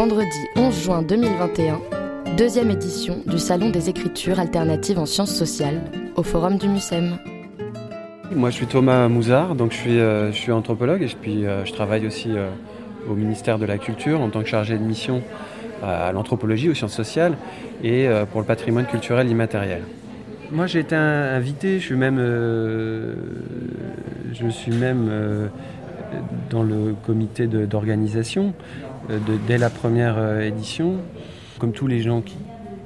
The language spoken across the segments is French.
vendredi 11 juin 2021, deuxième édition du Salon des écritures alternatives en sciences sociales au Forum du MUSEM. Moi je suis Thomas Mouzard, donc je suis, euh, je suis anthropologue et je, puis, euh, je travaille aussi euh, au ministère de la Culture en tant que chargé de mission à l'anthropologie, aux sciences sociales et pour le patrimoine culturel immatériel. Moi j'ai été invité, je suis même, je suis même dans le comité d'organisation dès la première édition. Comme tous les gens qui,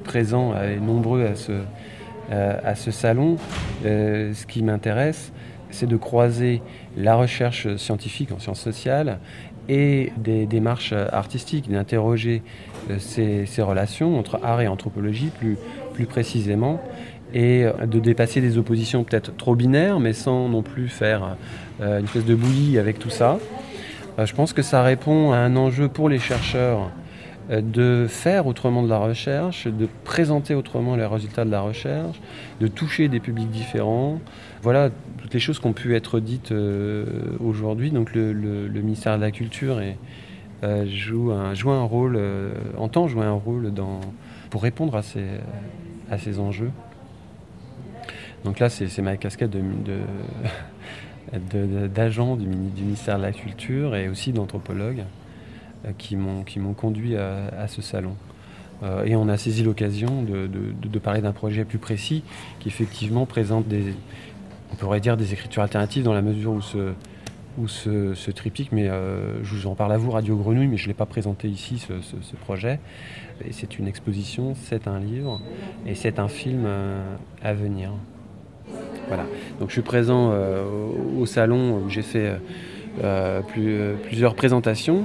présents et nombreux à ce, salon, ce qui m'intéresse, c'est de croiser la recherche scientifique en sciences sociales et des démarches artistiques, d'interroger euh, ces, relations entre art et anthropologie plus, plus précisément, et de dépasser des oppositions peut-être trop binaires, mais sans non plus faire euh, une espèce de bouillie avec tout ça. Euh, je pense que ça répond à un enjeu pour les chercheurs de faire autrement de la recherche, de présenter autrement les résultats de la recherche, de toucher des publics différents. Voilà toutes les choses qui ont pu être dites euh, aujourd'hui. Donc le, ministère de la Culture euh, joue, un, rôle, euh, entend jouer un rôle dans, pour répondre à ces, à ces enjeux. Donc là, c'est ma casquette de, d'agent du, ministère de la Culture et aussi d'anthropologue. Euh, qui m'ont conduit à, ce salon. Euh, et on a saisi l'occasion de, parler d'un projet plus précis qui effectivement présente des, on dire des écritures alternatives dans la mesure où ce, où ce, triptyque, mais euh, je vous en parle à vous, Radio Grenouille, mais je ne l'ai pas présenté ici, ce, projet. Et c'est une exposition, c'est un livre, et c'est un film à venir. Voilà. Donc je suis présent au, salon où j'ai fait plusieurs présentations.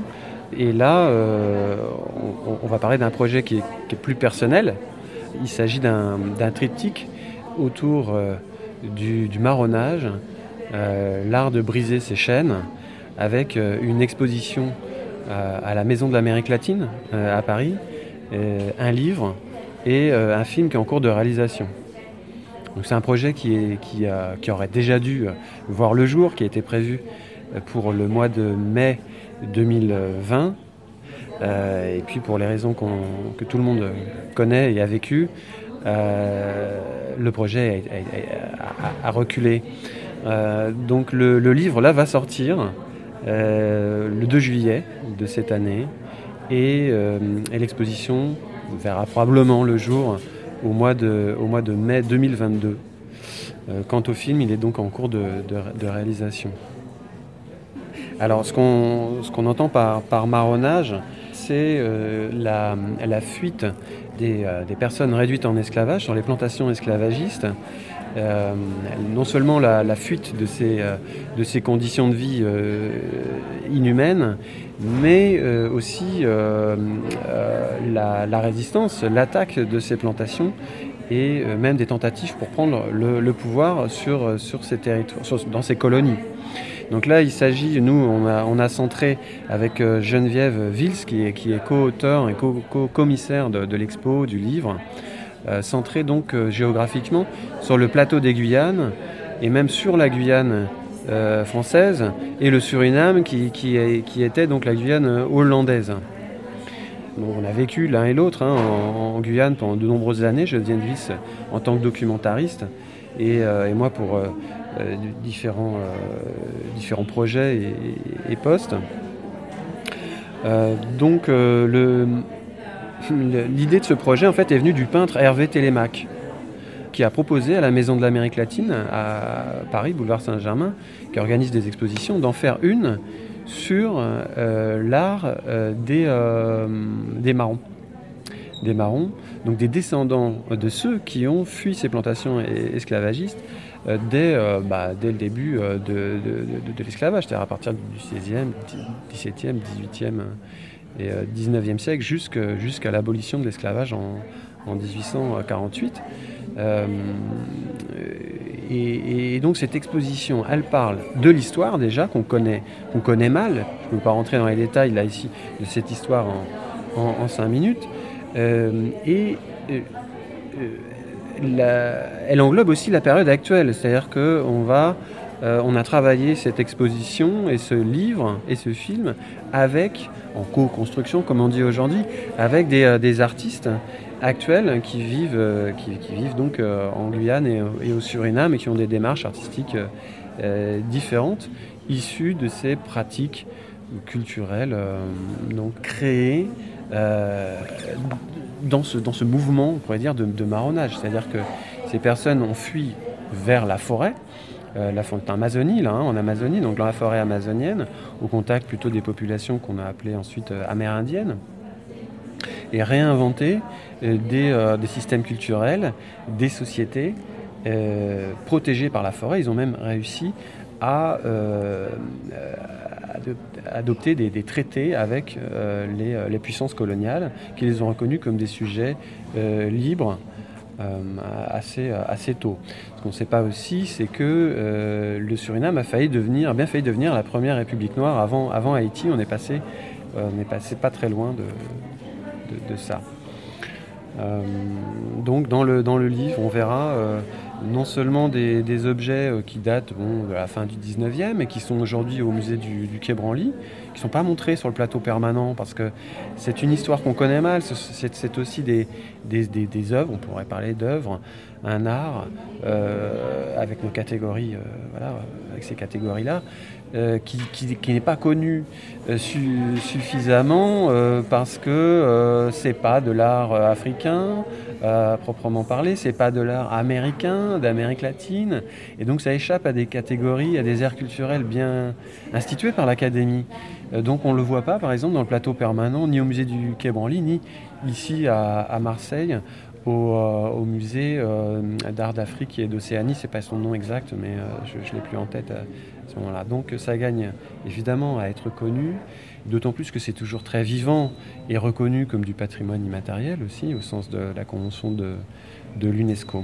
Et là, euh, on, va parler d'un projet qui est, plus personnel. Il s'agit d'un triptyque autour euh, du, marronnage, euh, l'art de briser ses chaînes, avec une exposition à la Maison de l'Amérique latine à Paris, un livre et un film qui est en cours de réalisation. C'est un projet qui, qui, aurait déjà dû voir le jour, qui a été prévu pour le mois de mai 2020. Euh, et puis pour les raisons que tout le monde connaît et a vécu, euh, le projet a, reculé. Euh, donc le, livre là va sortir le 2 juillet de cette année et, l'exposition verra probablement le jour au mois de, mai 2022. quant au film, il est donc en cours de réalisation. Alors, ce qu'on entend par, marronnage, c'est euh, la, fuite euh, des, personnes réduites en esclavage sur les plantations esclavagistes. Euh, non seulement la, fuite de ces, conditions de vie inhumaines, mais aussi la, résistance, l'attaque de ces plantations et même des tentatives pour prendre le, pouvoir sur, ces territoires, dans ces colonies. Donc là, il s'agit, nous, on a, centré avec euh, Geneviève Vils, qui est, qui est co-auteur et co-commissaire de, l'expo, du livre, euh, centré donc euh, géographiquement sur le plateau des Guyanes et même sur la Guyane française et le Suriname qui, était donc la Guyane hollandaise. on a vécu l'un et l'autre hein, en, Guyane pendant de nombreuses années, Geneviève Vils en tant que documentariste et, moi pour euh, différents, euh, projets et, postes. Euh, l'idée de ce projet en fait est venue du peintre Hervé Télémac qui a proposé à la Maison de l'Amérique latine à Paris, boulevard Saint-Germain, qui organise des expositions, d'en faire une sur l'art des, des marrons. Des marrons, donc des descendants de ceux qui ont fui ces plantations esclavagistes euh, dès, euh, bah, dès le début euh, de, de, l'esclavage, c'est-à-dire à partir du 16e, 17e, 18e et 19e siècle jusqu'à l'abolition de l'esclavage en, en, 1848. Et, donc cette exposition, elle parle de l'histoire déjà qu'on connaît, qu'on connaît mal. Je ne peux pas rentrer dans les détails là ici de cette histoire en, en, cinq minutes. et elle englobe aussi la période actuelle, c'est-à-dire qu'on va on a travaillé cette exposition et ce livre et ce film avec, en co-construction comme on dit aujourd'hui, avec des, artistes actuels qui vivent, vivent donc en Guyane et, au Suriname et qui ont des démarches artistiques différentes issues de ces pratiques culturelles donc créées dans ce, dans ce mouvement, on pourrait dire, de, marronnage. C'est-à-dire que ces personnes ont fui vers la forêt, euh, la forêt Amazonie, hein, en Amazonie, donc dans la forêt amazonienne, au contact plutôt des populations qu'on a appelées ensuite euh, amérindiennes, et réinventer euh, des, systèmes culturels, des sociétés protégées par la forêt. Ils ont même réussi à, adopter des, traités avec euh, les, puissances coloniales qui les ont reconnus comme des sujets libres assez, assez tôt. Ce qu'on ne sait pas aussi, c'est que le Suriname a failli devenir, bien failli devenir la première république noire avant, avant Haïti. On est passé, on est passé pas très loin de, de ça. donc dans le, dans le livre, on verra non seulement des, objets euh, qui datent de la fin du 19e et qui sont aujourd'hui au musée du, Quai Branly, qui ne sont pas montrés sur le plateau permanent parce que c'est une histoire qu'on connaît mal, c'est aussi des, des, œuvres, on pourrait parler d'œuvres, un art euh, avec nos catégories, euh, voilà, avec ces catégories-là, qui, n'est pas connu suffisamment parce que c'est pas de l'art africain, à proprement parler, c'est pas de l'art américain, d'Amérique latine, et donc ça échappe à des catégories, à des aires culturelles bien instituées par l'Académie. Euh, donc on ne le voit pas, par exemple, dans le plateau permanent, ni au musée du Quai Branly, ni ici à, Marseille, au, euh, musée euh, d'art d'Afrique et d'Océanie, c'est pas son nom exact, mais je ne l'ai plus en tête à ce moment-là. Donc ça gagne évidemment à être connu, D'autant plus que c'est toujours très vivant et reconnu comme du patrimoine immatériel aussi, au sens de la convention de, l'UNESCO.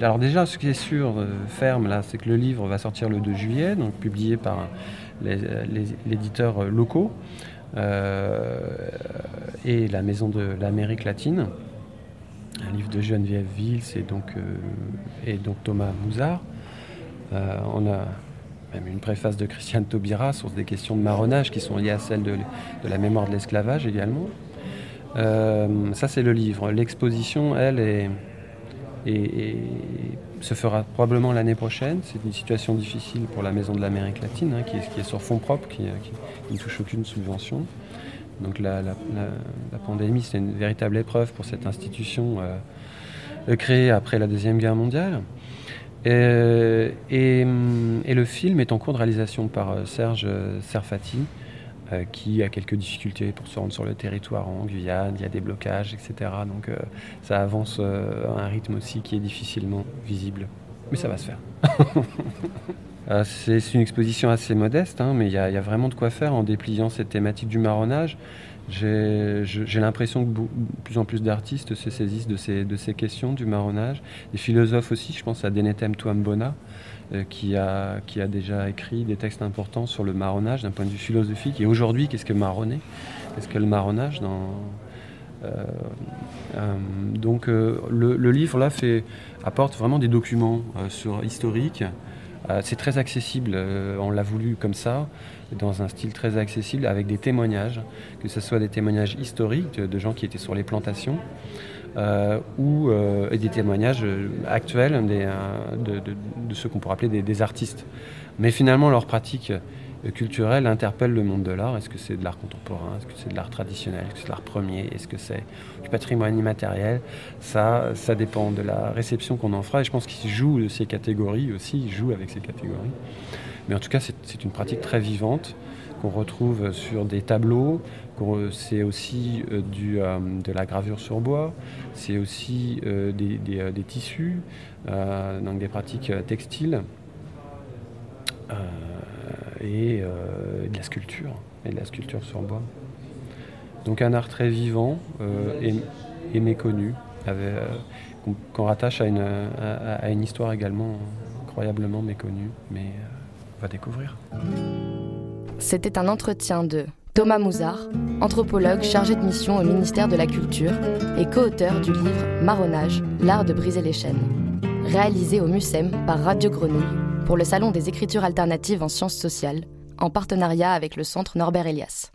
Alors déjà, ce qui est sûr, euh, ferme, là, c'est que le livre va sortir le 2 juillet, donc publié par les, l'éditeur locaux euh, et la Maison de l'Amérique latine. Un livre de Geneviève Vils et donc, euh, et donc Thomas Mouzard. on a même une préface de Christiane Taubira sur des questions de marronnage qui sont liées à celles de, la mémoire de l'esclavage également. Euh, ça, c'est le livre. L'exposition, elle, est, se fera probablement l'année prochaine. C'est une situation difficile pour la Maison de l'Amérique latine, hein, qui, est, sur fonds propres, qui, ne touche aucune subvention. Donc la, pandémie, c'est une véritable épreuve pour cette institution euh, créée après la Deuxième Guerre mondiale. Euh, hum, et, le film est en cours de réalisation par euh, Serge Serfati, euh, qui a quelques difficultés pour se rendre sur le territoire en Guyane, il y a des blocages, etc. Donc ça avance à un rythme aussi qui est difficilement visible. Mais ça va se faire. c'est une exposition assez modeste, hein, mais il y, a vraiment de quoi faire en dépliant cette thématique du marronnage. J'ai l'impression que de plus en plus d'artistes se saisissent de ces, de ces questions du marronnage. Des philosophes aussi, je pense à Denetem Tuambona, euh, qui, a, qui a déjà écrit des textes importants sur le marronnage d'un point de vue philosophique. Et aujourd'hui, qu'est-ce que marronner? Qu'est-ce que le marronnage dans, euh, euh, donc le, livre là fait, apporte vraiment des documents sur, historiques. c'est très accessible, on l'a voulu comme ça dans un style très accessible avec des témoignages, que ce soit des témoignages historiques de, gens qui étaient sur les plantations euh, ou euh, des témoignages actuels des, euh, de, ceux qu'on pourrait appeler des, artistes. Mais finalement, leur pratique culturelle interpelle le monde de l'art. Est-ce que c'est de l'art contemporain? Est-ce que c'est de l'art traditionnel? Est-ce que c'est de l'art premier? Est-ce que c'est du patrimoine immatériel? Ça, ça dépend de la réception qu'on en fera. Et je pense qu'ils jouent de ces catégories aussi, ils jouent avec ces catégories. Mais en tout cas, c'est une pratique très vivante qu'on retrouve sur des tableaux. C'est aussi euh, euh, de la gravure sur bois, c'est aussi euh, des, tissus, donc des pratiques textiles et de la sculpture, et de la sculpture sur bois. Donc un art très vivant et, méconnu, qu'on rattache à une, à une histoire également incroyablement méconnue. Mais, découvrir. C'était un entretien de Thomas Mouzard, anthropologue chargé de mission au ministère de la Culture et co-auteur du livre Marronnage, l'art de briser les chaînes, réalisé au MUSEM par Radio Grenouille pour le Salon des écritures alternatives en sciences sociales, en partenariat avec le Centre Norbert Elias.